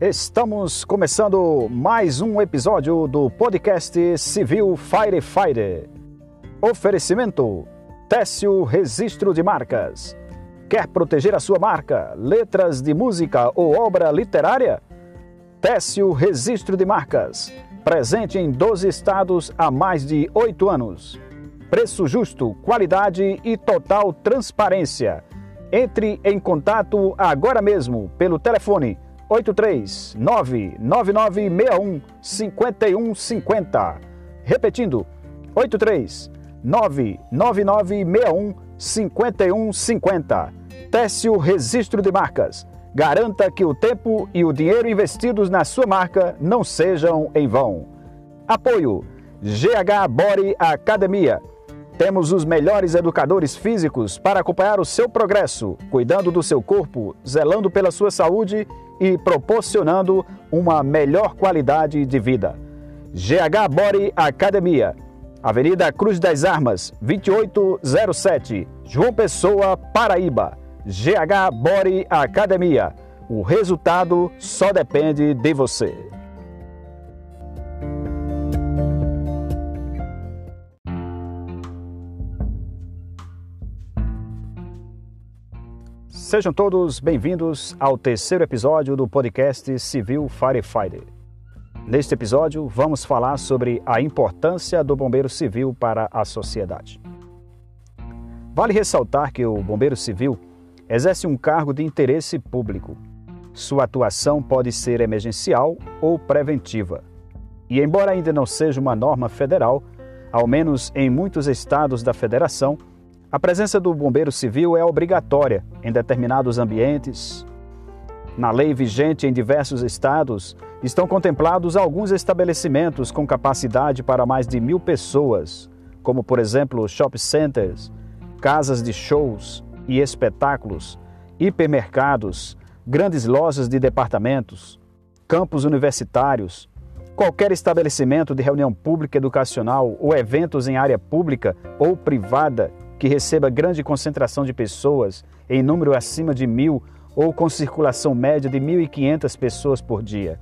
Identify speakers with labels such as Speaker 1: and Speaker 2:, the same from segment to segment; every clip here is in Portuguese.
Speaker 1: Estamos começando mais um episódio do podcast Civil Firefighter. Oferecimento: Técio Registro de Marcas. Quer proteger a sua marca, letras de música ou obra literária? Técio Registro de Marcas. Presente em 12 estados há mais de 8 anos. Preço justo, qualidade e total transparência. Entre em contato agora mesmo pelo telefone 83 99961 5150. Repetindo, 83 99961 5150. Técio Registro de Marcas. Garanta que o tempo e o dinheiro investidos na sua marca não sejam em vão. Apoio GH Body Academia. Temos os melhores educadores físicos para acompanhar o seu progresso, cuidando do seu corpo, zelando pela sua saúde e proporcionando uma melhor qualidade de vida. GH Body Academia, Avenida Cruz das Armas, 2807, João Pessoa, Paraíba. GH Body Academia. O resultado só depende de você. Sejam todos bem-vindos ao terceiro episódio do podcast Civil Firefighter. Neste episódio, vamos falar sobre a importância do bombeiro civil para a sociedade. Vale ressaltar que o bombeiro civil exerce um cargo de interesse público. Sua atuação pode ser emergencial ou preventiva. E, embora ainda não seja uma norma federal, ao menos em muitos estados da federação, a presença do bombeiro civil é obrigatória em determinados ambientes. Na lei vigente em diversos estados, estão contemplados alguns estabelecimentos com capacidade para mais de mil pessoas, como, por exemplo, shopping centers, casas de shows e espetáculos, hipermercados, grandes lojas de departamentos, campos universitários, qualquer estabelecimento de reunião pública educacional ou eventos em área pública ou privada que receba grande concentração de pessoas em número acima de mil ou com circulação média de 1.500 pessoas por dia.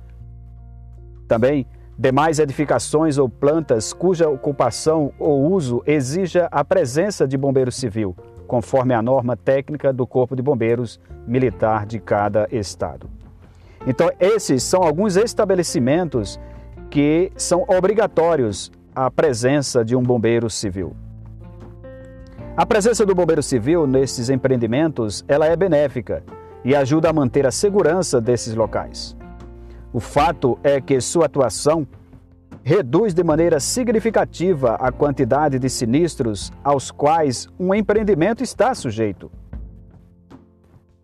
Speaker 1: Também, demais edificações ou plantas cuja ocupação ou uso exija a presença de bombeiro civil, conforme a norma técnica do Corpo de Bombeiros Militar de cada estado. Então, esses são alguns estabelecimentos que são obrigatórios a presença de um bombeiro civil. A presença do bombeiro civil nesses empreendimentos, ela é benéfica e ajuda a manter a segurança desses locais. O fato é que sua atuação reduz de maneira significativa a quantidade de sinistros aos quais um empreendimento está sujeito.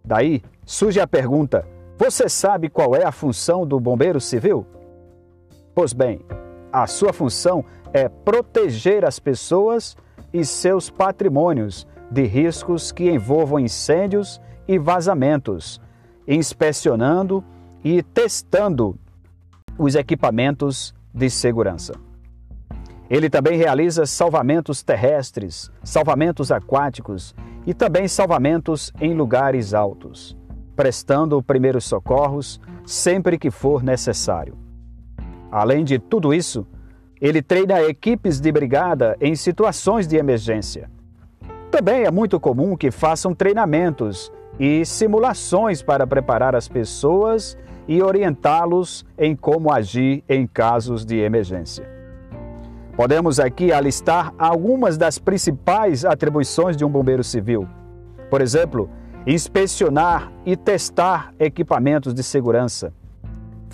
Speaker 1: Daí surge a pergunta: você sabe qual é a função do bombeiro civil? Pois bem, a sua função é proteger as pessoas e seus patrimônios de riscos que envolvam incêndios e vazamentos, inspecionando e testando os equipamentos de segurança. Ele também realiza salvamentos terrestres, salvamentos aquáticos e também salvamentos em lugares altos, prestando primeiros socorros sempre que for necessário. Além de tudo isso, ele treina equipes de brigada em situações de emergência. Também é muito comum que façam treinamentos e simulações para preparar as pessoas e orientá-los em como agir em casos de emergência. Podemos aqui alistar algumas das principais atribuições de um bombeiro civil. Por exemplo, inspecionar e testar equipamentos de segurança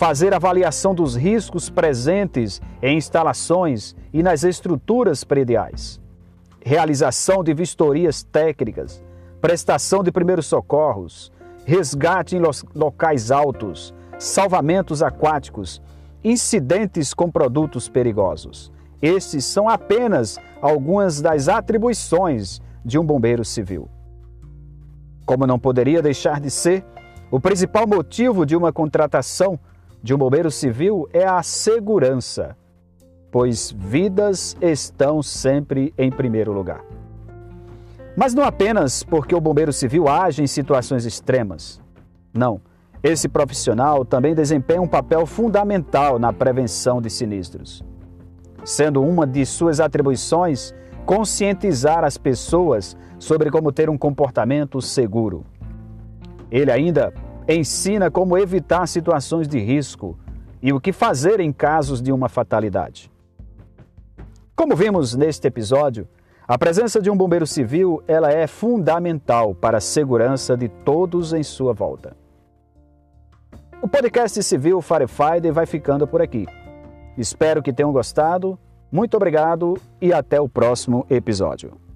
Speaker 1: fazer avaliação dos riscos presentes em instalações e nas estruturas prediais, realização de vistorias técnicas, prestação de primeiros socorros, resgate em locais altos, salvamentos aquáticos, incidentes com produtos perigosos. Esses são apenas algumas das atribuições de um bombeiro civil. Como não poderia deixar de ser, o principal motivo de uma contratação de um bombeiro civil é a segurança, pois vidas estão sempre em primeiro lugar. Mas não apenas porque o bombeiro civil age em situações extremas. Não, Esse profissional também desempenha um papel fundamental na prevenção de sinistros, sendo uma de suas atribuições conscientizar as pessoas sobre como ter um comportamento seguro. Ele ainda ensina como evitar situações de risco e o que fazer em casos de uma fatalidade. Como vimos neste episódio, a presença de um bombeiro civil ela é fundamental para a segurança de todos em sua volta. O podcast Civil Firefighter vai ficando por aqui. Espero que tenham gostado. Muito obrigado e até o próximo episódio.